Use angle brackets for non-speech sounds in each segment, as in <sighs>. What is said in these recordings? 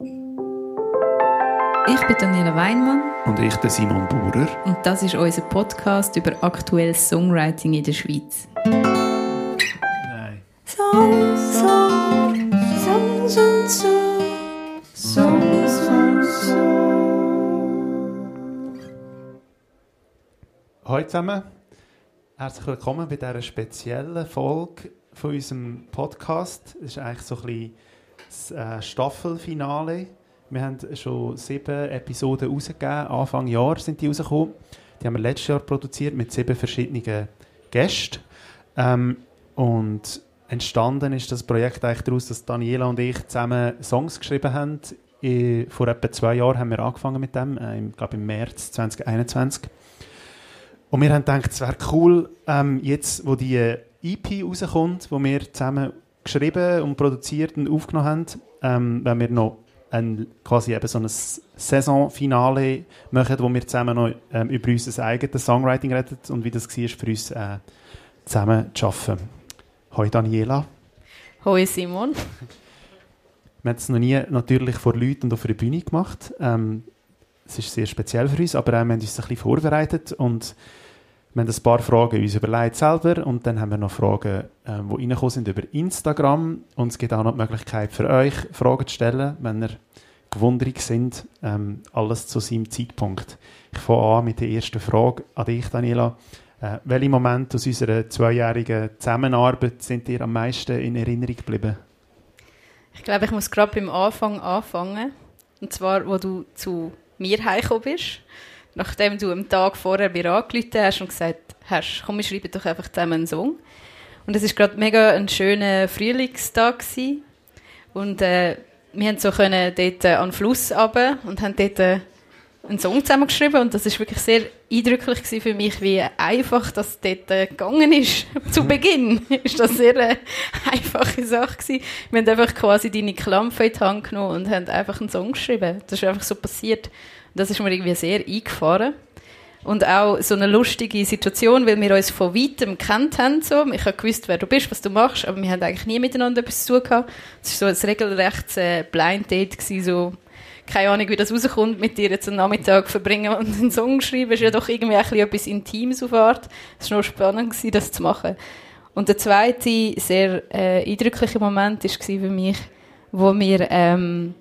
Ich bin Daniela Weinmann. Und ich, der Simon Bauer. Und das ist unser Podcast über aktuelles Songwriting in der Schweiz. Nein. Songs, Songs, Songs und so. Songs und so. Hallo zusammen. Herzlich willkommen bei dieser speziellen Folge von unserem Podcast. Es ist eigentlich so ein bisschen das äh, Staffelfinale. Wir haben schon sieben Episoden rausgegeben. Anfang Jahr sind die rausgekommen. Die haben wir letztes Jahr produziert mit sieben verschiedenen Gästen. Ähm, und entstanden ist das Projekt eigentlich daraus, dass Daniela und ich zusammen Songs geschrieben haben. I- Vor etwa zwei Jahren haben wir angefangen mit dem, äh, ich glaube im März 2021. Und wir haben gedacht, es wäre cool, ähm, jetzt, wo die EP rauskommt, wo wir zusammen geschrieben und produziert und aufgenommen haben, ähm, wenn wir noch ein, quasi eben so ein Saisonfinale machen, wo wir zusammen noch ähm, über unser eigenes Songwriting reden und wie das war für uns äh, zusammen zu arbeiten. Hoi Daniela. Hoi Simon. Wir haben es noch nie natürlich vor Leuten und auf einer Bühne gemacht. Ähm, es ist sehr speziell für uns, aber äh, wir haben uns ein bisschen vorbereitet und wir haben ein paar Fragen uns überlegt selber und dann haben wir noch Fragen, ähm, die reingekommen sind über Instagram und es gibt auch noch die Möglichkeit für euch, Fragen zu stellen, wenn ihr gewundrig sind. Ähm, alles zu seinem Zeitpunkt. Ich fange an mit der ersten Frage an dich, Daniela. Äh, welche Momente aus unserer zweijährigen Zusammenarbeit sind dir am meisten in Erinnerung geblieben? Ich glaube, ich muss gerade beim Anfang anfangen. Und zwar, wo du zu mir heimgekommen bist. Nachdem du am Tag vorher mir angerufen hast und gesagt hast, komm, wir schreiben doch einfach zusammen einen Song. Und es war gerade mega ein schöner Frühlingstag. Gewesen. Und äh, wir haben so können dort äh, an den Fluss runter und haben dort äh, einen Song zusammengeschrieben. Und das ist wirklich sehr eindrücklich gewesen für mich, wie einfach das dort äh, gegangen ist. <laughs> Zu Beginn ist das sehr äh, einfache Sache gewesen. Wir haben einfach quasi deine Klampfe in die Hand genommen und haben einfach einen Song geschrieben. Das ist einfach so passiert. Das ist mir irgendwie sehr eingefahren. Und auch so eine lustige Situation, weil wir uns von weitem kennt haben. So. Ich habe gewusst, wer du bist, was du machst, aber wir haben eigentlich nie miteinander etwas zu tun. Es war so ein regelrechtes äh, Blind Date gewesen, so keine Ahnung, wie das rauskommt, mit dir jetzt einen Nachmittag verbringen und einen Song schreiben, ist ja doch irgendwie ein bisschen etwas Intimes auf Art. Es war nur spannend, gewesen, das zu machen. Und der zweite, sehr äh, eindrückliche Moment war für mich, wo wir ähm,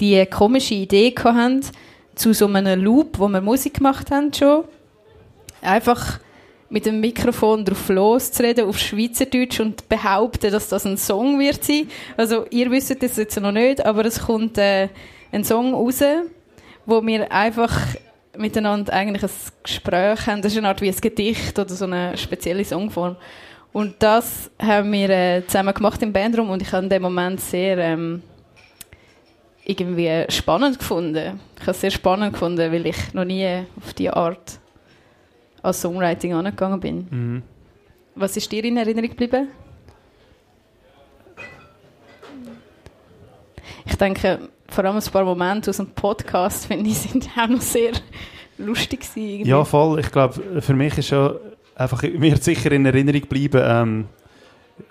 die komische Idee hatten, zu so einem Loop, wo wir Musik gemacht haben schon, einfach mit dem Mikrofon drauf loszureden auf Schweizerdeutsch und behaupten, dass das ein Song wird sein. Also ihr wisst das jetzt noch nicht, aber es kommt äh, ein Song raus, wo wir einfach miteinander eigentlich ein Gespräch haben. Das ist eine Art wie ein Gedicht oder so eine spezielle Songform. Und das haben wir äh, zusammen gemacht im Bandraum und ich habe in dem Moment sehr ähm, irgendwie spannend gefunden. Ich habe es sehr spannend gefunden, weil ich noch nie auf diese Art als Songwriting angegangen bin. Mhm. Was ist dir in Erinnerung geblieben? Ich denke, vor allem ein paar Momente aus dem Podcast, <laughs> finde ich, sind auch noch sehr lustig gewesen. irgendwie. Ja, voll. Ich glaube, für mich ist ja einfach, mir sicher in Erinnerung geblieben, ähm,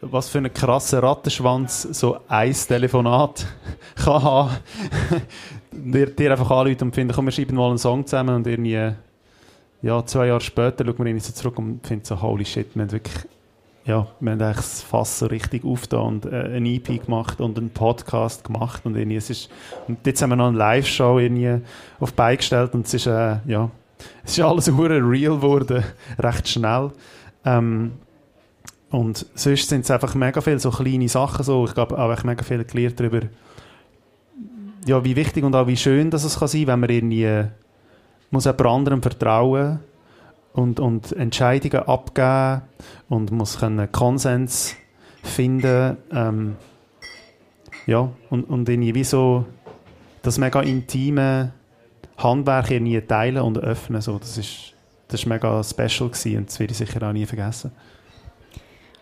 was für einen krassen Rattenschwanz so ein Telefonat <laughs> kann haben. dir, dir einfach anrufen und finden, komm, wir schreiben mal einen Song zusammen und irgendwie, ja, zwei Jahre später schaut man irgendwie so zurück und findet so, holy shit, wir haben wirklich, ja, wir haben eigentlich das Fass so richtig aufgetan und äh, eine EP gemacht und einen Podcast gemacht und irgendwie, es ist, und jetzt haben wir noch eine Live-Show irgendwie auf die Beine gestellt und es ist, äh, ja, es ist alles <laughs> hure real geworden, recht schnell. Ähm, und sonst sind es einfach mega viele so kleine Sachen. So. Ich glaube, auch mega viel gelernt darüber, ja, wie wichtig und auch wie schön dass es kann sein wenn man irgendwie äh, muss jemand anderem vertrauen und, und Entscheidungen abgeben und muss können Konsens finden. Ähm, ja, und, und irgendwie wie so das mega intime Handwerk irgendwie teilen und öffnen. So, das ist das ist mega special gewesen und das werde ich sicher auch nie vergessen.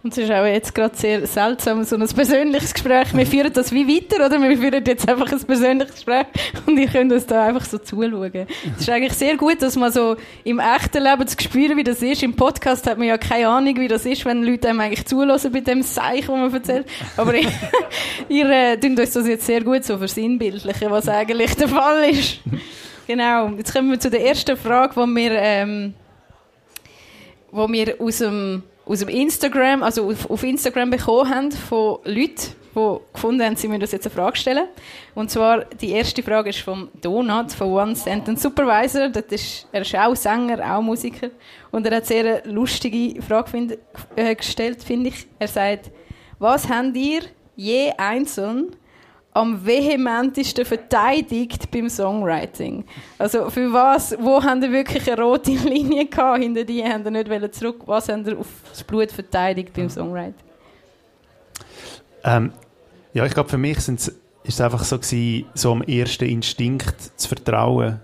Und es ist auch jetzt gerade sehr seltsam, so ein persönliches Gespräch. Wir führen das wie weiter, oder? Wir führen jetzt einfach ein persönliches Gespräch und ihr könnt uns da einfach so zuschauen. Es ist eigentlich sehr gut, dass man so im echten Leben zu spüren, wie das ist. Im Podcast hat man ja keine Ahnung, wie das ist, wenn Leute einem eigentlich zulassen bei dem Seich, das man erzählt. Aber ihr, <laughs> ihr äh, tut das jetzt sehr gut so versinnbildlichen, was eigentlich der Fall ist. Genau. Jetzt kommen wir zu der ersten Frage, die wir, ähm, wo wir aus dem aus dem Instagram, also auf, auf Instagram bekommen haben von Leuten, die gefunden haben, sie müssen uns jetzt eine Frage stellen. Und zwar, die erste Frage ist vom Donut, von One Sentence Supervisor. Das ist, er ist auch Sänger, auch Musiker. Und er hat sehr eine lustige Frage find, äh, gestellt, finde ich. Er sagt, was habt ihr je einzeln am vehementesten verteidigt beim Songwriting? Also für was, wo haben ihr wirklich eine rote <laughs> Linie gehabt, hinter die haben ihr nicht zurück, was haben ihr auf das Blut verteidigt beim Songwriting? Ähm, ja, ich glaube für mich ist es einfach so gewesen, so am ersten Instinkt zu vertrauen.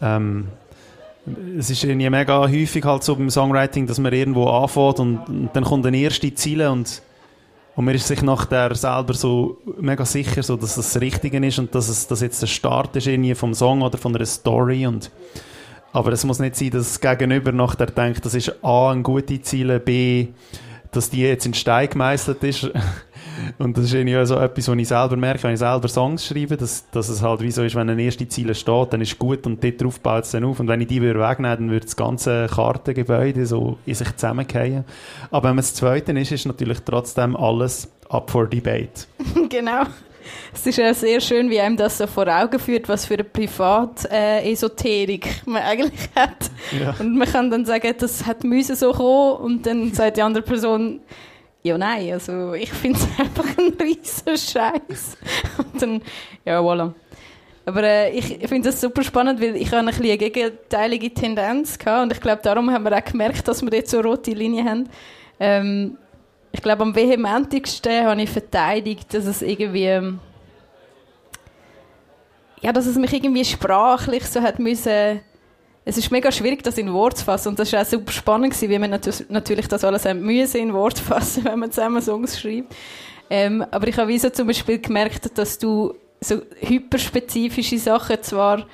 Ähm, es ist irgendwie mega häufig halt so beim Songwriting, dass man irgendwo anfängt und, und dann kommt eine erste Ziele und und man ist sich nachher selber so mega sicher, so, dass das das Richtige ist und dass es dass jetzt der Start ist irgendwie vom Song oder von einer Story. Und, aber es muss nicht sein, dass das Gegenüber nachher denkt, das ist A, ein gute Ziele, B, dass die jetzt in Stein gemeißelt ist. Und das ist irgendwie so etwas, was ich selber merke, wenn ich selber Songs schreibe, dass, dass es halt wie so ist, wenn ein erste Ziel steht, dann ist gut und dort drauf baut es dann auf. Und wenn ich die würde wegnehmen, dann würde das ganze Kartengebäude so in sich zusammenfallen. Aber wenn man das Zweite ist, ist natürlich trotzdem alles up for debate. <laughs> genau. Es ist ja sehr schön, wie einem das so vor Augen führt, was für eine Privat-Esoterik äh, man eigentlich <laughs> hat. Ja. Und man kann dann sagen, das hat müssen so kommen und dann sagt die andere Person, ja, nein, also ich finde es <laughs> einfach ein riesen Scheiß. Und dann, ja, voilà. Aber äh, ich finde das super spannend, weil ich ein eine gegenteilige Tendenz gehabt und ich glaube, darum haben wir auch gemerkt, dass wir jetzt so rote Linien haben. Ähm, ich glaube, am vehementigsten habe ich verteidigt, dass es irgendwie ja, dass es mich irgendwie sprachlich so hat müssen es ist mega schwierig, das in Wort zu fassen. Und das war auch super spannend, gewesen, wie man natürlich das alles haben müssen in Wort <laughs> fassen, wenn man zusammen Songs schreibt. Ähm, aber ich habe wie so zum Beispiel gemerkt, dass du so hyperspezifische Sachen zwar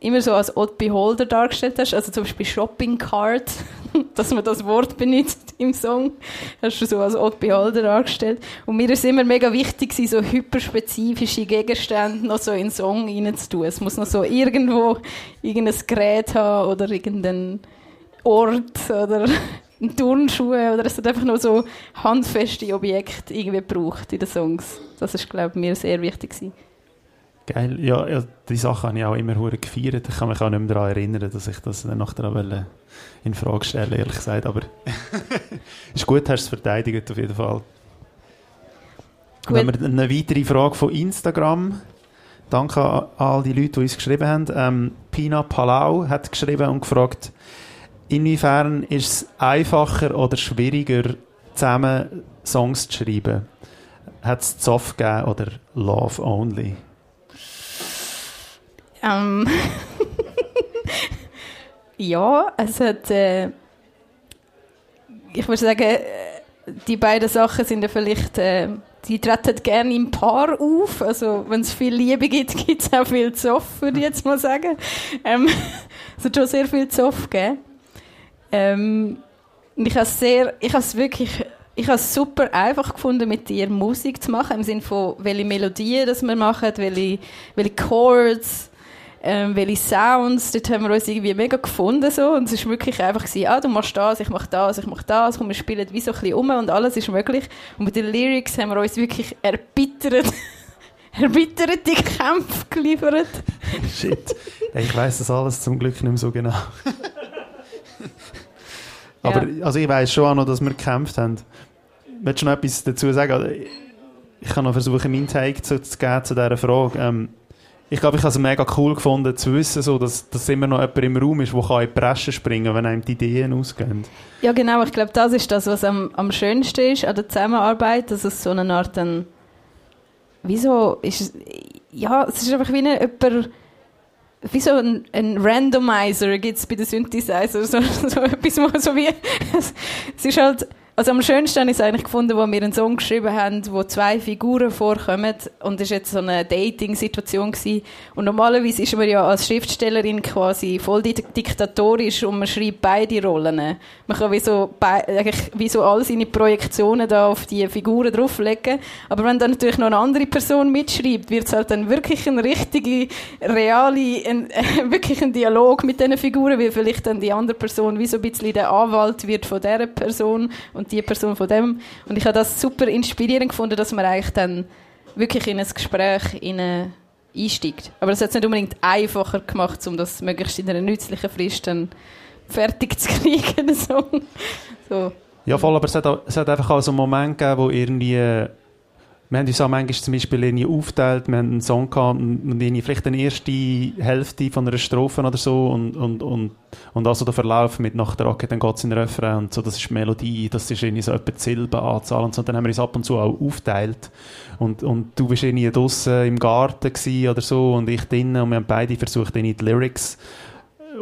immer so als Odd Beholder dargestellt hast, also zum Beispiel Shopping Cart, <laughs> <laughs> dass man das Wort benutzt im Song, hast du so als Odd Beholder dargestellt. Und mir ist immer mega wichtig, so hyperspezifische Gegenstände noch so in den Song reinzutun. Es muss noch so irgendwo irgendein Gerät haben oder irgendein Ort oder <laughs> Turnschuhe oder es hat einfach nur so handfeste Objekte irgendwie gebraucht in den Songs. Das ist, glaube ich, mir sehr wichtig gewesen. Geil. Ja, ja, die Sache habe ich auch immer gefeiert. Ich kann mich auch nicht mehr daran erinnern, dass ich das nachher in Frage stelle, ehrlich gesagt. Aber <laughs> ist gut, hast du es verteidigt auf jeden Fall. Gut. Wenn wir eine weitere Frage von Instagram. Danke an all die Leute, die uns geschrieben haben. Ähm, Pina Palau hat geschrieben und gefragt, inwiefern ist es einfacher oder schwieriger, zusammen Songs zu schreiben? Hat es Zoff gegeben oder Love Only? Ähm <laughs> ja, es hat, äh, ich würde sagen, die beiden Sachen sind ja vielleicht, äh, die treten gerne im Paar auf. Also, wenn es viel Liebe gibt, <laughs> gibt es auch viel Zoff, würde ich jetzt mal sagen. Ähm, <laughs> es hat schon sehr viel Zoff gegeben. Ähm, ich habe sehr, es wirklich, ich habe es super einfach gefunden, mit dir Musik zu machen, im Sinne von, welche Melodien das wir machen, welche, welche Chords, ähm, welche Sounds, dort haben wir uns irgendwie mega gefunden so und es war wirklich einfach gewesen, ah, du machst das, ich mach das, ich mach das und wir spielen wie so ein bisschen um und alles ist möglich und mit den Lyrics haben wir uns wirklich erbittert <laughs> erbitterte Kämpfe geliefert. <laughs> Shit. Ich weiß das alles zum Glück nicht mehr so genau. <laughs> Aber ja. also ich weiß schon auch noch, dass wir gekämpft haben. Willst du noch etwas dazu sagen? Ich kann noch versuchen, meinen Take zu, zu geben zu dieser Frage. Ähm, ich glaube, ich habe es mega cool gefunden, zu wissen, so, dass, dass immer noch jemand im Raum ist, der in die Presse springen kann, wenn einem die Ideen ausgehen. Ja, genau. Ich glaube, das ist das, was am, am schönsten ist an der Zusammenarbeit, dass es so eine Art dann... Wieso ist es... Ja, es ist einfach wie eine, jemand... Wie so ein, ein Randomizer gibt es bei den Synthesizer. <laughs> So, so etwas, so wie... Es ist halt Also am schönsten habe ich es eigentlich gefunden, wo wir einen Song geschrieben haben, wo zwei Figuren vorkommen und es war jetzt so eine Dating-Situation. Und normalerweise ist man ja als Schriftstellerin quasi voll diktatorisch und man schreibt beide Rollen. Man kann wie so, eigentlich wie so all seine Projektionen da auf die Figuren drauflegen. Aber wenn dann natürlich noch eine andere Person mitschreibt, wird es halt dann wirklich ein richtige, reale, ein, <laughs> wirklich ein Dialog mit diesen Figuren, weil vielleicht dann die andere Person wie so ein bisschen der Anwalt wird von dieser Person und die Person von dem. Und ich habe das super inspirierend gefunden, dass man eigentlich dann wirklich in ein Gespräch einsteigt. Aber das hat es nicht unbedingt einfacher gemacht, um das möglichst in einer nützlichen Frist dann fertig zu kriegen. <laughs> So. so. Ja, voll, aber es hat, es hat einfach auch so einen Moment gegeben, wo irgendwie wir haben uns auch manchmal zum Beispiel irgendwie aufgeteilt, wir haben einen Song gehabt und irgendwie vielleicht eine erste Hälfte von einer Strophe oder so und, und, und, und also der Verlauf mit nach der Rocke, dann geht es in den Refrain und so, das ist Melodie, das ist irgendwie so etwa die Silbenanzahl und so, und dann haben wir uns ab und zu auch aufgeteilt. Und, und du bist irgendwie draußen im Garten oder so und ich drinnen und wir haben beide versucht, irgendwie die Lyrics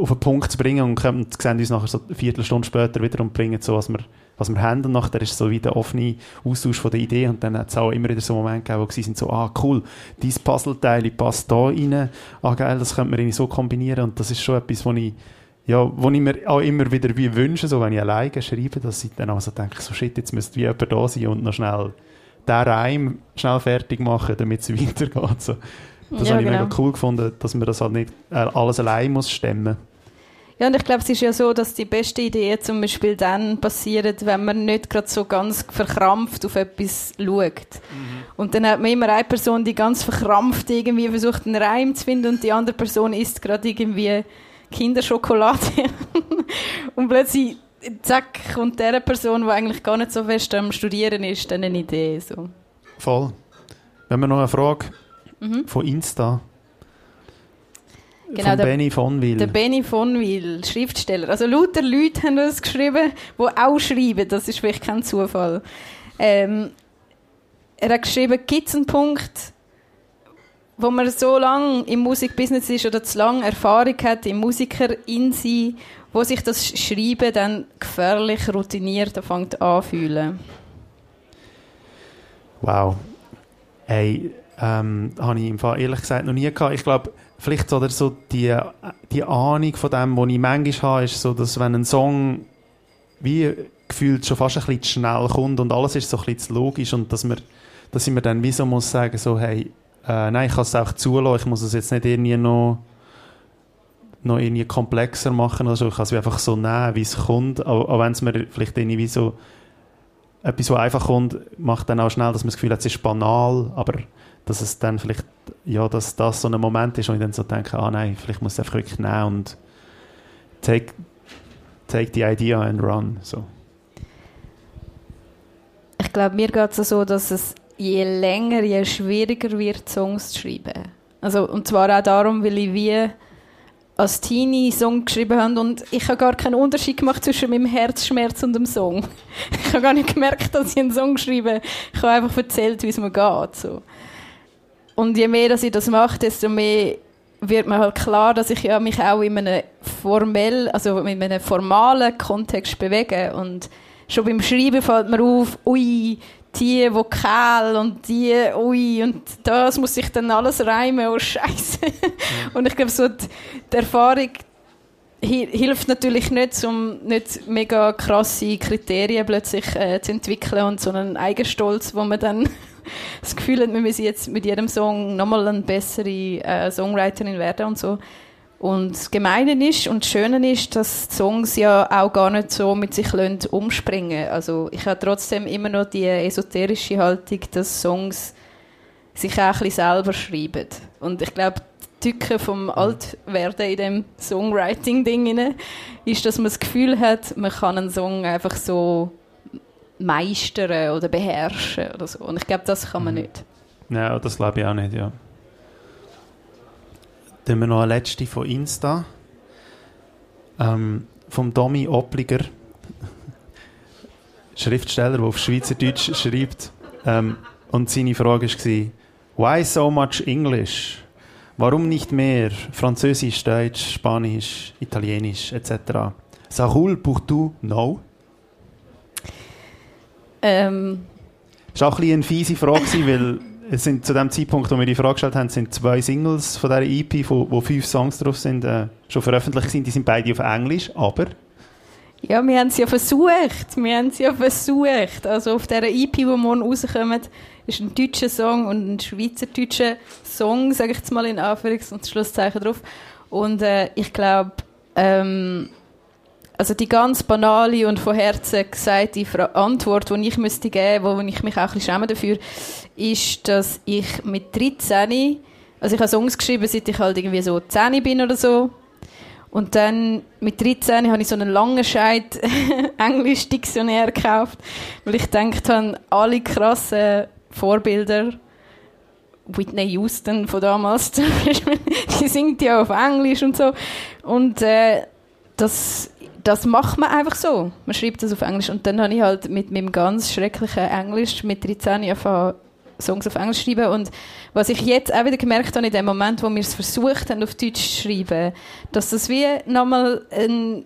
auf den Punkt zu bringen und sehen uns nachher so eine Viertelstunde später wieder und bringen so, was wir was wir haben. Und nachher ist so wie der offene Austausch von der Idee. Und dann hat es auch immer wieder so Momente gegeben, wo sie sind so, ah, cool, dieses Puzzleteil passt da rein. Ah, geil, das könnte man irgendwie so kombinieren. Und das ist schon etwas, wo ich, ja, wo ich mir auch immer wieder wie wünsche, so wenn ich alleine schreibe, dass ich dann auch so denke, so shit, jetzt müsste wie jemand da sein und noch schnell den Reim schnell fertig machen, damit es <laughs> weitergeht. So. Das ja, habe ich genau. mega cool gefunden, dass man das halt nicht äh, alles allein muss stemmen muss. Ja, und ich glaube, es ist ja so, dass die besten Ideen zum Beispiel dann passieren, wenn man nicht gerade so ganz verkrampft auf etwas schaut. Mhm. Und dann hat man immer eine Person, die ganz verkrampft irgendwie versucht, einen Reim zu finden und die andere Person isst gerade irgendwie Kinderschokolade. <laughs> und plötzlich, zack, kommt der Person, die eigentlich gar nicht so fest am Studieren ist, dann eine Idee. So. Voll. Wenn wir noch eine Frage mhm. von Insta Genau, von Benny von Will. Der Benny von Will, Schriftsteller. Also lauter Leute haben das geschrieben, die auch schreiben. Das ist vielleicht kein Zufall. Ähm, er hat geschrieben, gibt es einen Punkt, wo man so lange im Musikbusiness ist oder zu lange Erfahrung hat im Musiker in sich, wo sich das Schreiben dann gefährlich routiniert anfängt anfühlen? Wow. Hey, ähm, habe ich im Fall ehrlich gesagt noch nie gehabt. Ich glaube, vielleicht oder so die, die Ahnung von dem, was ich manchmal habe, ist so, dass wenn ein Song wie gefühlt schon fast ein bisschen zu schnell kommt und alles ist so ein bisschen zu logisch und dass man, dass ich mir dann wie so muss sagen, so, hey, äh, nein, ich kann es auch zulassen, ich muss es jetzt nicht irgendwie noch noch irgendwie komplexer machen oder so. Ich kann es einfach so nehmen, wie es kommt. Auch, auch wenn es mir vielleicht irgendwie so etwas, was einfach kommt, macht dann auch schnell, dass man das Gefühl hat, es ist banal, aber dass es dann vielleicht, ja, dass das so ein Moment ist, wo ich dann so denke, ah nein, vielleicht muss ich einfach wirklich nehmen und take, take the idea and run, so. Ich glaube, mir geht es so, dass es je länger, je schwieriger wird, Songs zu schreiben. Also, und zwar auch darum, weil ich wie als Teenie Song geschrieben habe und ich habe gar keinen Unterschied gemacht zwischen meinem Herzschmerz und dem Song. <laughs> Ich habe gar nicht gemerkt, dass ich einen Song geschrieben Ich habe einfach erzählt, wie es mir geht. So. Und je mehr dass ich das mache, desto mehr wird mir halt klar, dass ich ja mich auch in einem formell, also in einem formalen Kontext bewege. Und schon beim Schreiben fällt mir auf, ui, die Vokal und die, ui, und das muss ich dann alles reimen, oh Scheiße. und ich glaube, so die, die Erfahrung hilft natürlich nicht, um nicht mega krasse Kriterien plötzlich äh, zu entwickeln und so einen Eigenstolz, wo man dann das Gefühl hat, wir müssen jetzt mit jedem Song nochmal eine bessere äh, Songwriterin werden und so. Und das Gemeine ist und das Schöne ist, dass Songs ja auch gar nicht so mit sich umspringen Also ich habe trotzdem immer noch die esoterische Haltung, dass Songs sich auch ein bisschen selber schreiben. Und ich glaube, die Tücke vom Altwerden in dem Songwriting-Ding ist, dass man das Gefühl hat, man kann einen Song einfach so meistern oder beherrschen oder so. Und ich glaube, das kann man mhm. nicht. Ja, das glaube ich auch nicht, ja. Dann haben wir noch eine letzte von Insta. Ähm, vom Domi Opliger. <laughs> Schriftsteller, der auf Schweizerdeutsch <laughs> schreibt. Ähm, und seine Frage war, why so much English? Warum nicht mehr Französisch, Deutsch, Spanisch, Italienisch etc.? Ça roule pour tout? No? Ähm, Das war auch ein bisschen eine fiese Frage, weil es sind zu dem Zeitpunkt, wo wir die Frage gestellt haben, sind zwei Singles von dieser EP, wo, wo fünf Songs drauf sind, äh, schon veröffentlicht sind. Die sind beide auf Englisch, aber ja, wir haben es ja versucht. Wir haben es ja versucht. Also auf dieser EP, die morgen rauskommt, ist ein deutscher Song und ein schweizerdeutscher Song, sage ich jetzt mal in Anführungs- und Schlusszeichen drauf. Und äh, ich glaube, ähm, also die ganz banale und von Herzen gesagte Antwort, die ich müsste geben, wo ich mich auch ein bisschen schäme dafür, ist, dass ich mit 13, also ich habe Songs geschrieben, seit ich halt irgendwie so 10 bin oder so. Und dann mit 13 habe ich so einen langen Scheit <laughs> Englisch-Diktionär gekauft, weil ich gedacht habe, alle krassen Vorbilder, Whitney Houston von damals, zum Beispiel, <laughs> die singt ja auf Englisch und so. Und äh, das, das macht man einfach so. Man schreibt das auf Englisch. Und dann habe ich halt mit meinem ganz schrecklichen Englisch mit 13 angefangen, Songs auf Englisch zu schreiben. Und was ich jetzt auch wieder gemerkt habe, in dem Moment, wo wir es versucht haben, auf Deutsch zu schreiben, dass das wie nochmal ein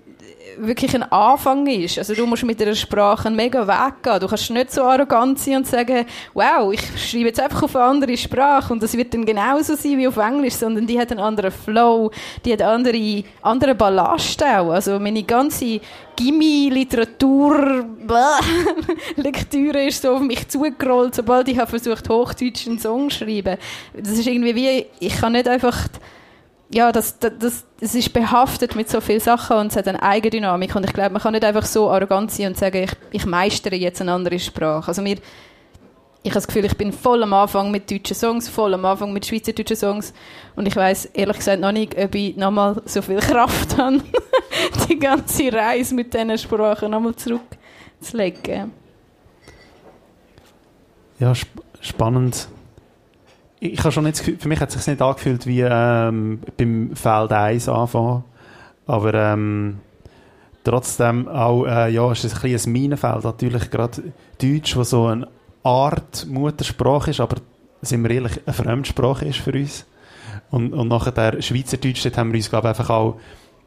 wirklich ein Anfang ist. Also du musst mit der Sprache mega Weg gehen. Du kannst nicht so arrogant sein und sagen, wow, ich schreibe jetzt einfach auf eine andere Sprache und das wird dann genauso sein wie auf Englisch, sondern die hat einen anderen Flow, die hat andere, andere Ballast auch. Also meine ganze Gimmi-Literatur, Lektüre <laughs> ist so auf mich zugerollt, sobald ich habe versucht, Hochdeutsch einen Song zu schreiben. Das ist irgendwie wie, ich kann nicht einfach ja, das, das, das, es ist behaftet mit so vielen Sachen und es hat eine Eigendynamik und ich glaube, man kann nicht einfach so arrogant sein und sagen, ich, ich meistere jetzt eine andere Sprache. Also mir, ich habe das Gefühl, ich bin voll am Anfang mit deutschen Songs, voll am Anfang mit schweizerdeutschen Songs und ich weiß ehrlich gesagt noch nicht, ob ich nochmal so viel Kraft <laughs> habe, die ganze Reise mit diesen Sprachen nochmal zurückzulegen. Ja, sp spannend. Ich habe schon Gefühl, für mich hat es sich nicht angefühlt wie ähm, beim Feld 1 anfangen. Aber ähm, trotzdem auch, äh, ja, es ist ein bisschen ein Minenfeld. Natürlich gerade Deutsch, wo so eine Art Muttersprache ist, aber sind wir ehrlich, eine Fremdsprache ist für uns. Und, und nachher Schweizerdeutsch, dort haben wir uns, glaube ich, einfach auch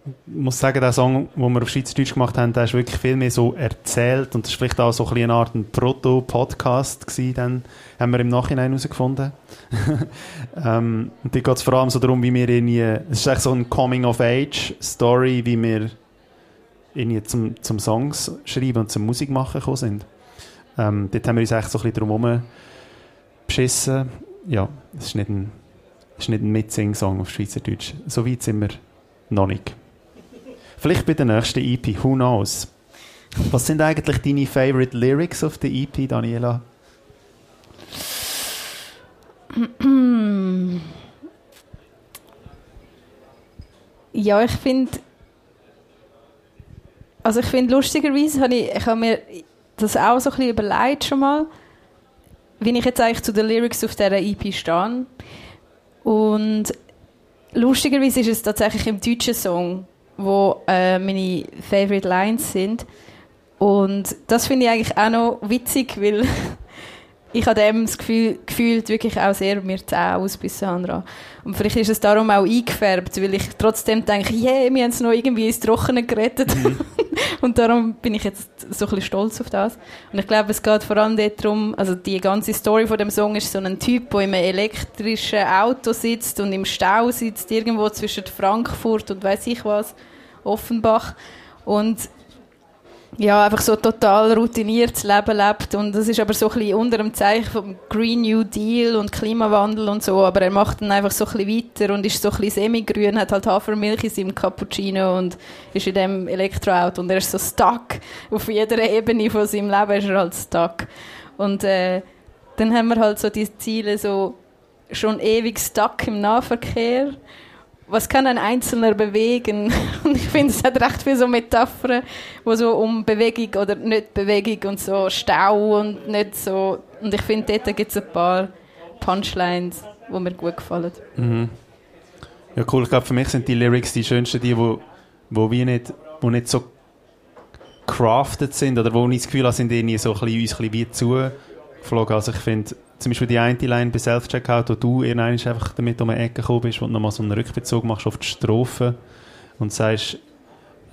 ich muss sagen, der Song, den wir auf Schweizerdeutsch gemacht haben, der ist wirklich viel mehr so erzählt und das war vielleicht auch so ein eine Art ein Proto-Podcast gewesen, dann haben wir im Nachhinein herausgefunden. <laughs> ähm, und da geht es vor allem so darum, wie wir irgendwie, es ist echt so ein Coming-of-Age-Story, wie wir irgendwie zum, zum Songs schreiben und zum Musik machen gekommen sind. Ähm, dort haben wir uns echt so ein bisschen drum beschissen. Ja, es ist nicht ein, es ist nicht ein Mitsing-Song auf Schweizerdeutsch. So weit sind wir noch nicht. Vielleicht bei der nächsten EP, who knows? Was sind eigentlich deine favorite Lyrics auf der EP, Daniela? Ja, ich finde, also ich finde lustigerweise habe ich, ich habe mir das auch so ein bisschen überlegt schon mal, wie ich jetzt eigentlich zu den Lyrics auf dieser EP stehe. Und lustigerweise ist es tatsächlich im deutschen Song, wo äh, meine Favorite Lines sind. Und das finde ich eigentlich auch noch witzig, weil ich habe dem das Gefühl, gefühlt wirklich auch sehr mir zäh aus bis Sandra. Und vielleicht ist es darum auch eingefärbt, weil ich trotzdem denke, yeah, wir haben es noch irgendwie ins Trockene gerettet. Mhm. <laughs> und darum bin ich jetzt so ein bisschen stolz auf das. Und ich glaube, es geht vor allem darum, also die ganze Story von dem Song ist so ein Typ, der in einem elektrischen Auto sitzt und im Stau sitzt, irgendwo zwischen Frankfurt und weiß ich was, Offenbach. Und ja, einfach so total routiniertes Leben lebt. Und das ist aber so ein bisschen unter dem Zeichen vom Green New Deal und Klimawandel und so, aber er macht dann einfach so ein bisschen weiter und ist so ein bisschen semi-grün, hat halt Hafermilch in seinem Cappuccino und ist in dem Elektroauto. Und er ist so stuck, auf jeder Ebene von seinem Leben ist er halt stuck. Und äh, dann haben wir halt so die Ziele so schon ewig stuck im Nahverkehr was kann ein Einzelner bewegen? <laughs> Und ich finde, es hat recht viele so Metaphern, wo so um Bewegung oder nicht Bewegung und so Stau und nicht so. Und ich finde, dort gibt es ein paar Punchlines, die mir gut gefallen. Mhm. Ja, cool. Ich glaube, für mich sind die Lyrics die schönsten, die, wo, wo wir nicht, wo nicht so crafted sind oder wo ich das Gefühl habe, sind irgendwie so ein bisschen, uns ein bisschen wie zugeflogen. Also ich finde, zum Beispiel die eine Line bei Self-Checkout, wo du irgendwann einfach damit um eine Ecke gekommen bist und nochmal so einen Rückbezug machst auf die Strophe und sagst,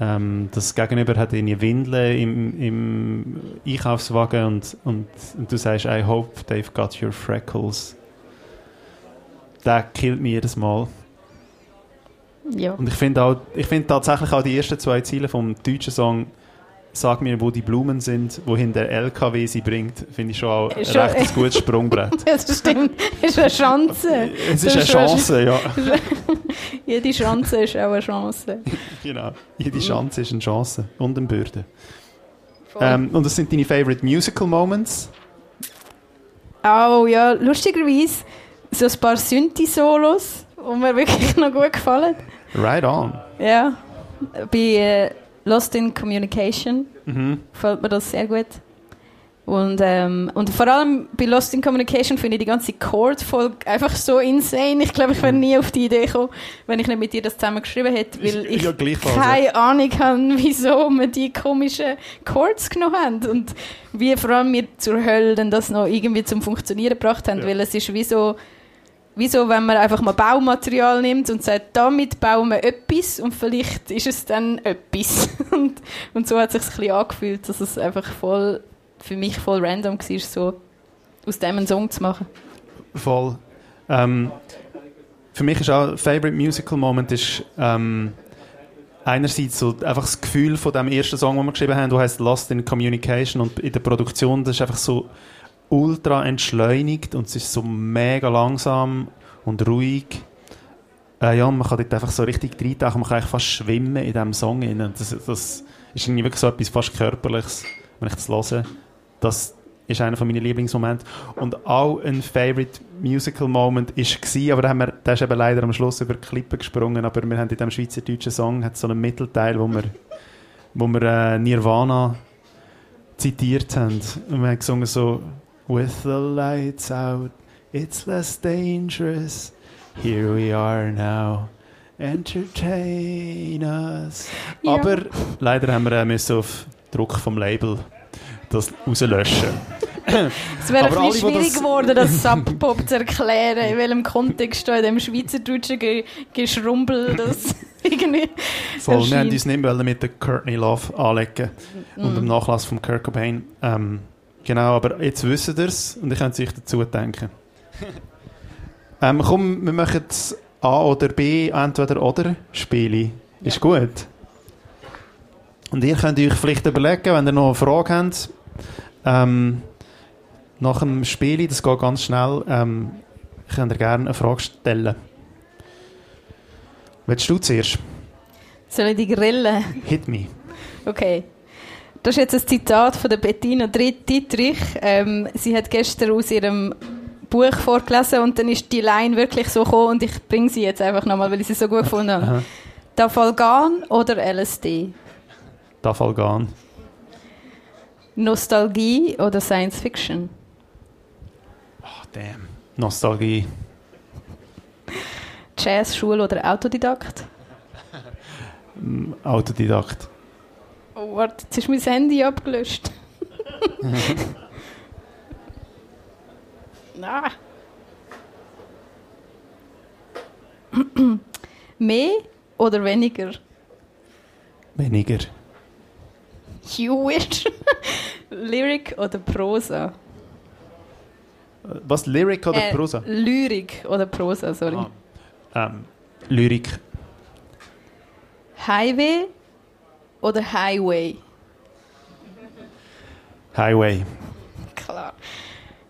Ähm, das Gegenüber hat eine Windel im, im Einkaufswagen und, und, und, du sagst, I hope they've got your freckles. Der killt mich jedes Mal. Ja. Und ich finde find tatsächlich auch die ersten zwei Ziele vom deutschen Song Sag mir, wo die Blumen sind, wohin der LKW sie bringt, finde ich schon auch ein schon, recht gutes Sprungbrett. <laughs> das stimmt. Es ist eine Chance. Es ist eine Chance, ja. <laughs> Jede Chance ist auch eine Chance. <laughs> genau. Jede Chance ist eine Chance und eine Bürde. Ähm, und das sind deine Favorite Musical Moments? Oh ja, lustigerweise so ein paar Synthi-Solos, die mir wirklich noch gut gefallen. Right on. Ja, bei äh, Lost in Communication Mhm. gefällt mir das sehr gut. Und, ähm, und vor allem bei Lost in Communication finde ich die ganze Chord-Folge einfach so insane. Ich glaube, ich wäre nie auf die Idee gekommen, wenn ich nicht mit dir das zusammen geschrieben hätte, weil ich Ja, gleichfalls, keine Ahnung habe, wieso wir die komischen Chords genommen haben und wie vor allem wir zur Hölle das noch irgendwie zum Funktionieren gebracht haben, Ja. weil es ist wie so, wie so, wenn man einfach mal Baumaterial nimmt und sagt, damit bauen wir etwas und vielleicht ist es dann etwas. <laughs> und, und so hat es sich ein bisschen angefühlt, dass es einfach voll, für mich voll random war, so aus dem einen Song zu machen. Voll. Ähm, für mich ist auch Favorite Musical Moment ist ähm, einerseits so einfach das Gefühl von dem ersten Song, den wir geschrieben haben, der heißt Lost in Communication und in der Produktion, das ist einfach so ultra entschleunigt und es ist so mega langsam und ruhig. Äh, ja, man kann dort einfach so richtig reintauchen, man kann eigentlich fast schwimmen in diesem Song. Das, das ist irgendwie wirklich so etwas fast Körperliches, wenn ich das höre. Das ist einer meiner Lieblingsmomente. Und auch ein Favorite Musical Moment war, aber da haben wir, der ist eben leider am Schluss über die Klippe gesprungen, aber wir haben in diesem schweizerdeutschen Song hat so einen Mittelteil, wo wir, wo wir äh, Nirvana zitiert haben. Und wir haben gesungen so With the lights out, it's less dangerous. Here we are now. Entertain us. Ja. Aber leider haben wir müssen auf Druck vom Label das rauslöschen. Es wäre ein bisschen schwierig das- geworden, das Sub-Pop zu erklären, in welchem Kontext da in dem schweizerdeutschen Ge Geschrumpel das <laughs> irgendwie Voll, wir haben erscheint. uns nicht mit der Courtney Love anlegen und dem Nachlass von Kurt Cobain. Ähm, genau, aber jetzt wisst ihr es und ich könnt euch dazu denken. <laughs> ähm, komm, wir machen das A oder B, entweder oder Spiele. Ist gut. Und ihr könnt euch vielleicht überlegen, wenn ihr noch eine Frage habt, ähm, nach dem Spiel, das geht ganz schnell, ähm, könnt ihr gerne eine Frage stellen. Willst du zuerst? Soll ich die grillen? Hit me. Okay. Das ist jetzt ein Zitat von der Bettina Dietrich. Ähm, sie hat gestern aus ihrem Buch vorgelesen und dann ist die Line wirklich so gekommen und ich bringe sie jetzt einfach nochmal, weil ich sie so gut gefunden habe. Aha. Dafalgan oder LSD? Dafalgan. Nostalgie oder Science Fiction? Oh, damn. Nostalgie. Jazz, Schule oder Autodidakt? <laughs> Autodidakt. Oh, warte, jetzt ist mein Handy abgelöscht. <laughs> ah. <clears throat> Mehr oder weniger? Weniger. You wish. <laughs> Lyrik oder Prosa? Was, Lyric oder Äh, Prosa? Lyrik oder Prosa, sorry. Ah. Ähm, Lyrik. Highway oder Highway? Highway. Klar.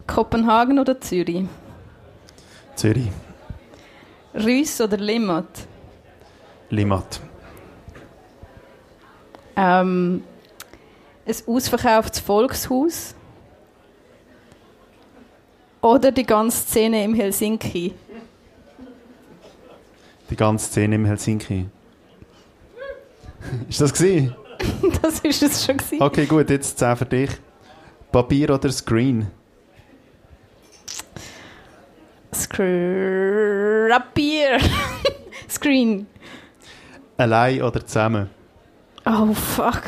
Kopenhagen oder Zürich? Zürich. Rüss oder Limmat? Limmat. Ähm, ein ausverkauftes Volkshaus oder die ganze Szene im Helsinki? Die ganze Szene im Helsinki. Ist das gewesen? <laughs> Das ist es schon gewesen. Okay, gut, jetzt 10 für dich. Papier oder Screen? Scrapier. <laughs> Screen. Allein oder zusammen? Oh fuck.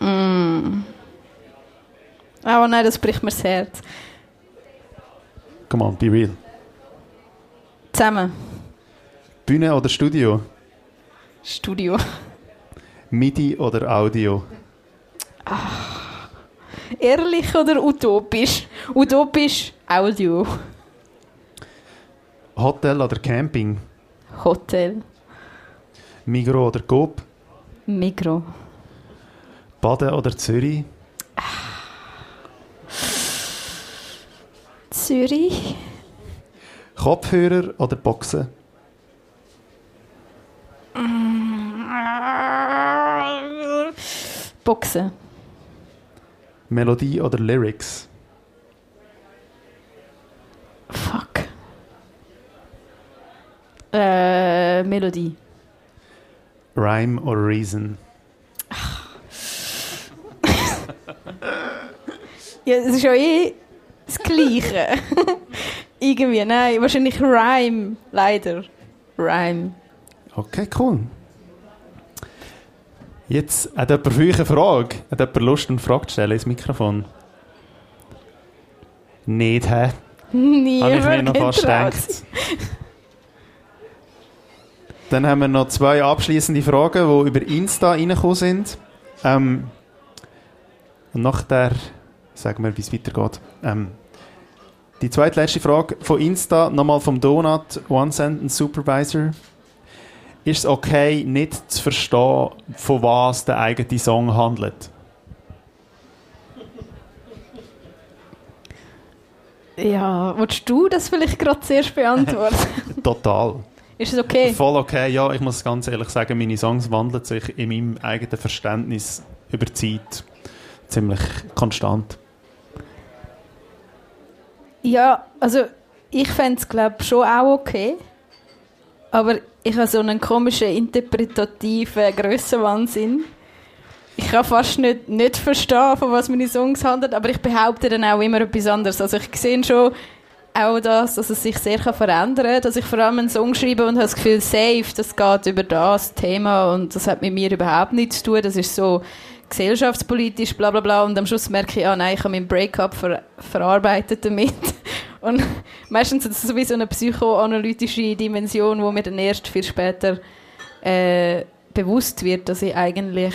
Mm. Oh nein, das bricht mir das Herz. Come on, be real. Zusammen. Bühne oder Studio? Studio. <laughs> MIDI oder Audio? Ehrlich oder utopisch? Utopisch, Audio. Hotel oder Camping? Hotel. Migro oder Coop? Mikro. Baden oder Zürich? <sighs> Zürich. Kopfhörer oder Boxen? Boxen. Melodie oder Lyrics? Fuck. Äh, Melodie. Rhyme or Reason? <laughs> Ja, es ist ja eh das Gleiche. <laughs> Irgendwie, nein, wahrscheinlich Rhyme, leider. Rhyme. Okay, cool. Jetzt hat jemand für euch eine Frage. Hat jemand Lust, eine Frage zu stellen ins Mikrofon? Nicht, hä? Habe ich mir noch fast gedacht. Dann haben wir noch zwei abschließende Fragen, die über Insta reingekommen sind. Ähm, und nachher sagen wir, wie es weitergeht. Ähm, die zweitletzte Frage von Insta, nochmal vom Donut, One Sentence Supervisor. Ist es okay, nicht zu verstehen, von was der eigene Song handelt? Ja, willst du das vielleicht gerade zuerst beantworten? <laughs> Total. ist es okay? Voll okay, ja, ich muss ganz ehrlich sagen, meine Songs wandeln sich in meinem eigenen Verständnis über die Zeit ziemlich konstant. Ja, also ich fände es glaube schon auch okay. Aber ich habe so einen komischen interpretativen Grössenwahnsinn. Ich kann fast nicht, nicht verstehen, von was meine Songs handeln, aber ich behaupte dann auch immer etwas anderes. Also ich sehe schon auch das, dass es sich sehr kann verändern kann, dass ich vor allem einen Song schreibe und habe das Gefühl, safe, das geht über das Thema und das hat mit mir überhaupt nichts zu tun. Das ist so gesellschaftspolitisch, bla bla bla. Und am Schluss merke ich, ah nein, ich habe meinen Breakup ver verarbeitet damit. Und <laughs> meistens ist es so eine psychoanalytische Dimension, wo mir dann erst viel später äh, bewusst wird, dass ich eigentlich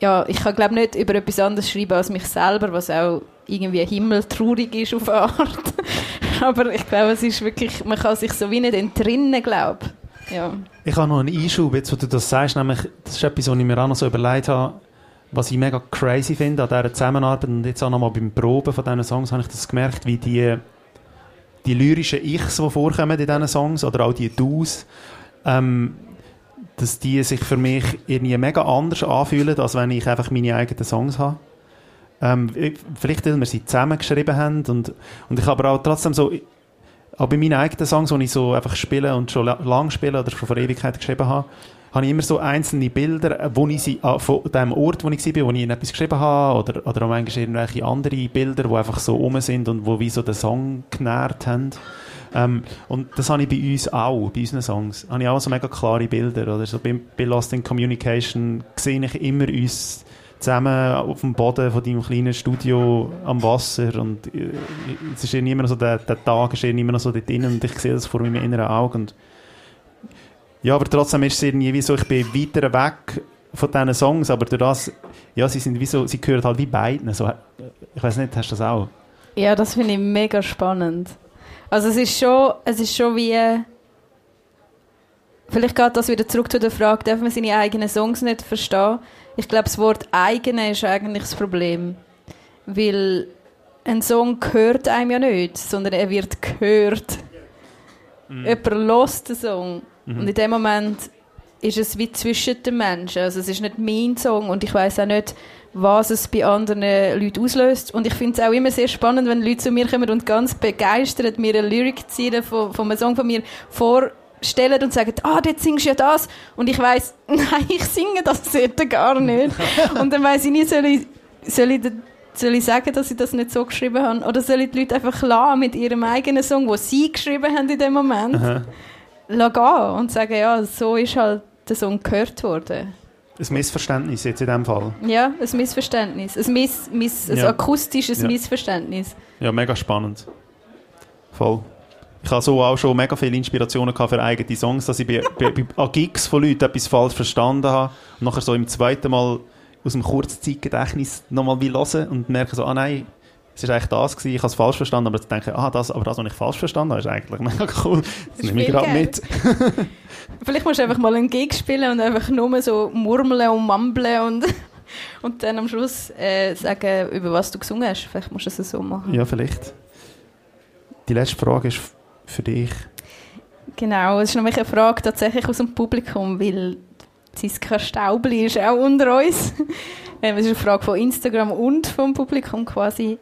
ja, ich kann glaube nicht über etwas anderes schreiben als mich selber, was auch irgendwie himmeltraurig ist auf eine Art. <laughs> Aber ich glaube, es ist wirklich, man kann sich so wie nicht entrinnen, glaube ja. Ich habe noch einen Einschub, jetzt wo du das sagst, nämlich, das ist etwas, was ich mir auch noch so überlegt habe, was ich mega crazy finde an dieser Zusammenarbeit und jetzt auch nochmal beim Proben von diesen Songs habe ich das gemerkt, wie die, die lyrischen Ichs, die vorkommen in diesen Songs, oder auch die Dus, ähm, dass die sich für mich irgendwie mega anders anfühlen, als wenn ich einfach meine eigenen Songs habe. Ähm, vielleicht, weil wir sie zusammengeschrieben haben und, und ich aber auch trotzdem so, auch bei meinen eigenen Songs, die ich so einfach spiele und schon lange spiele oder schon vor Ewigkeit geschrieben habe, habe ich immer so einzelne Bilder, wo ich sie, ah, von dem Ort, wo ich war, wo ich etwas geschrieben habe, oder, oder auch manchmal irgendwelche andere Bilder, die einfach so rum sind und wo wie so den Song genährt haben. Ähm, und das habe ich bei uns auch, bei unseren Songs. Habe ich auch so mega klare Bilder. Oder so bei, bei Lost in Communication sehe ich immer uns zusammen auf dem Boden von deinem kleinen Studio am Wasser und äh, es ist immer noch so, der, der Tag ist immer noch so dort drinnen und ich sehe das vor meinem inneren Auge und ja, aber trotzdem ist es irgendwie wie so, ich bin weiter weg von diesen Songs, aber durch das, ja, sie sind wie so, sie gehören halt wie beiden, so, ich weiß nicht, hast du das auch? Ja, das finde ich mega spannend. Also es ist schon, es ist schon wie... Vielleicht geht das wieder zurück zu der Frage, darf man seine eigenen Songs nicht verstehen? Ich glaube, das Wort «eigene» ist eigentlich das Problem. Weil ein Song gehört einem ja nicht, sondern er wird gehört. Mhm. Jemand hört den Song. Mhm. Und in dem Moment ist es wie zwischen den Menschen. Also es ist nicht mein Song und ich weiß auch nicht, was es bei anderen Leuten auslöst. Und ich finde es auch immer sehr spannend, wenn Leute zu mir kommen und ganz begeistert mir eine Lyric ziehen von, von einem Song von mir vorstellen und sagen, ah, dort singst du ja das. Und ich weiß, <laughs> nein, ich singe das dort gar nicht. <laughs> und dann weiß ich nie, soll ich, soll ich, soll ich sagen, dass ich das nicht so geschrieben habe? Oder soll ich die Leute einfach lassen mit ihrem eigenen Song, den sie geschrieben haben in dem Moment, Aha. Gehen und sagen, ja, so ist halt der Song gehört worden. Ein Missverständnis jetzt in dem Fall. Ja, ein Missverständnis. Ein, Miss, Miss, ein ja. akustisches ja. Missverständnis. Ja, mega spannend. Voll. ich habe so auch schon mega viele Inspirationen für eigene Songs, dass ich bei, bei, bei an Gigs von Leuten etwas falsch verstanden habe und nachher so im zweiten Mal aus dem Kurzzeitgedächtnis nochmal will hören und merke so, ah nein, es ist eigentlich das gewesen, ich habe es falsch verstanden, aber dann denke ich, ah, das, aber das, was ich falsch verstanden habe, ist eigentlich mega cool. Das, nehme ich gerade mit. Vielleicht musst du einfach mal einen Gig spielen und einfach nur so murmeln und mumbeln und, <laughs> und dann am Schluss äh, sagen, über was du gesungen hast. Vielleicht musst du es so machen. Ja, vielleicht. Die letzte Frage ist für dich. Genau, es ist nämlich eine Frage tatsächlich aus dem Publikum, weil Ziska Staubli ist auch unter uns. Ähm, es ist eine Frage von Instagram und vom Publikum quasi.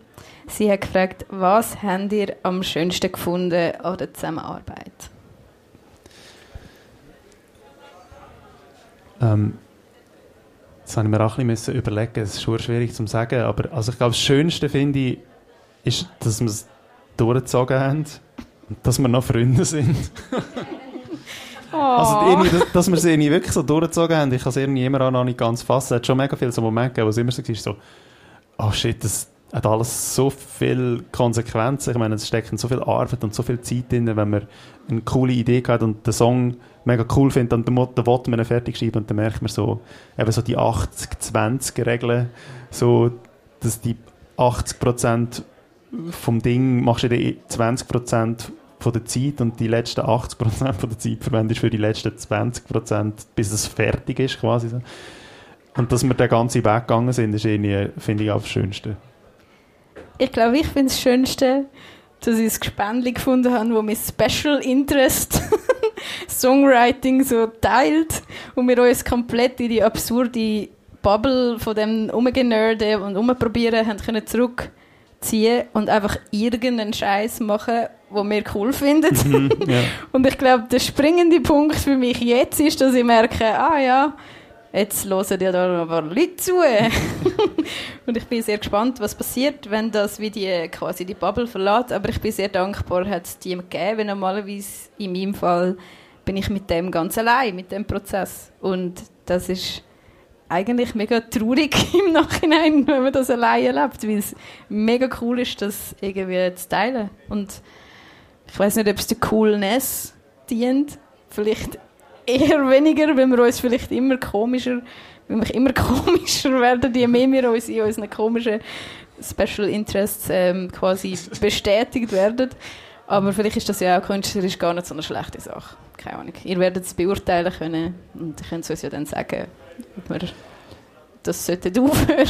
Sie hat gefragt, was habt ihr am schönsten gefunden an der Zusammenarbeit? Ähm, das habe ich mir auch ein bisschen überlegen Es ist schon schwierig zu sagen, aber also ich glaube, das Schönste finde ich, ist, dass wir es durchgezogen haben und dass wir noch Freunde sind. <laughs> oh. Also, dass, dass wir irgendwie wirklich so durchgezogen haben, ich kann es irgendwie immer auch noch nicht ganz fassen. Es hat schon mega viele so Momente gegeben, wo es immer so ist, so, oh shit, das hat alles so viele Konsequenzen. Ich meine, es steckt so viel Arbeit und so viel Zeit drin, wenn man eine coole Idee hat und den Song mega cool findet, dann, dann will man ihn fertig schreiben und dann merkt man so, eben so die 80-20-Regel, so, dass die 80% vom Ding machst du dann 20% von der Zeit und die letzten 80% von der Zeit verwendest für die letzten 20%, bis es fertig ist quasi. So. Und dass wir den ganzen Weg gegangen sind, ist irgendwie, finde ich, auch das Schönste. Ich glaube, ich finde das Schönste, dass ich ein Gespendli gefunden habe, wo mit Special Interest <laughs> Songwriting so teilt und wir uns komplett in die absurde Bubble von dem Umgenörden und Umprobieren haben können zurückziehen und einfach irgendeinen Scheiß machen, wo wir cool finden. Mhm, ja. <laughs> Und ich glaube, der springende Punkt für mich jetzt ist, dass ich merke, ah ja, jetzt hören ja da ein paar Leute zu. <laughs> <laughs> und ich bin sehr gespannt, was passiert, wenn das wie die, quasi die Bubble verlässt. Aber ich bin sehr dankbar, hat es die gegeben. Normalerweise in meinem Fall bin ich mit dem ganz allein, mit dem Prozess. Und das ist eigentlich mega traurig <laughs> im Nachhinein, wenn man das allein erlebt, weil es mega cool ist, das irgendwie zu teilen. Und ich weiß nicht, ob es der Coolness dient. Vielleicht eher weniger, weil wir uns vielleicht immer komischer, weil wir immer <laughs> komischer werden, je mehr wir uns in unseren komischen Special Interests ähm, quasi <laughs> bestätigt werden. Aber vielleicht ist das ja auch künstlerisch gar nicht so eine schlechte Sache. Keine Ahnung. Ihr werdet es beurteilen können und ihr könnt es uns ja dann sagen, ob wir das sollten <laughs> aufhören.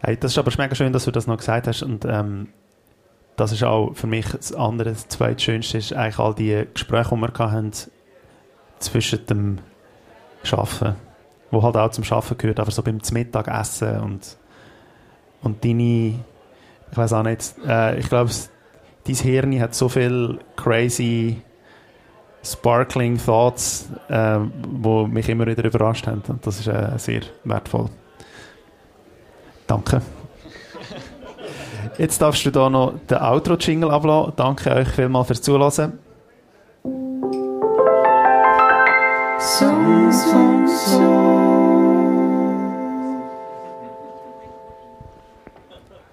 hey, das ist aber mega schön, dass du das noch gesagt hast und ähm, das ist auch für mich das andere, das zweitschönste ist eigentlich all die Gespräche, die wir hatten zwischen dem Schaffen, wo halt auch zum Schaffen gehört, aber so beim Mittagessen und und deine, ich weiß auch nicht, äh, ich glaube, dein Hirn hat so viel crazy sparkling Thoughts, äh, wo mich immer wieder überrascht haben und das ist äh, sehr wertvoll. Danke. Jetzt darfst du da noch den Outro-Jingle ablassen. Danke euch vielmals fürs Zuhören. Songs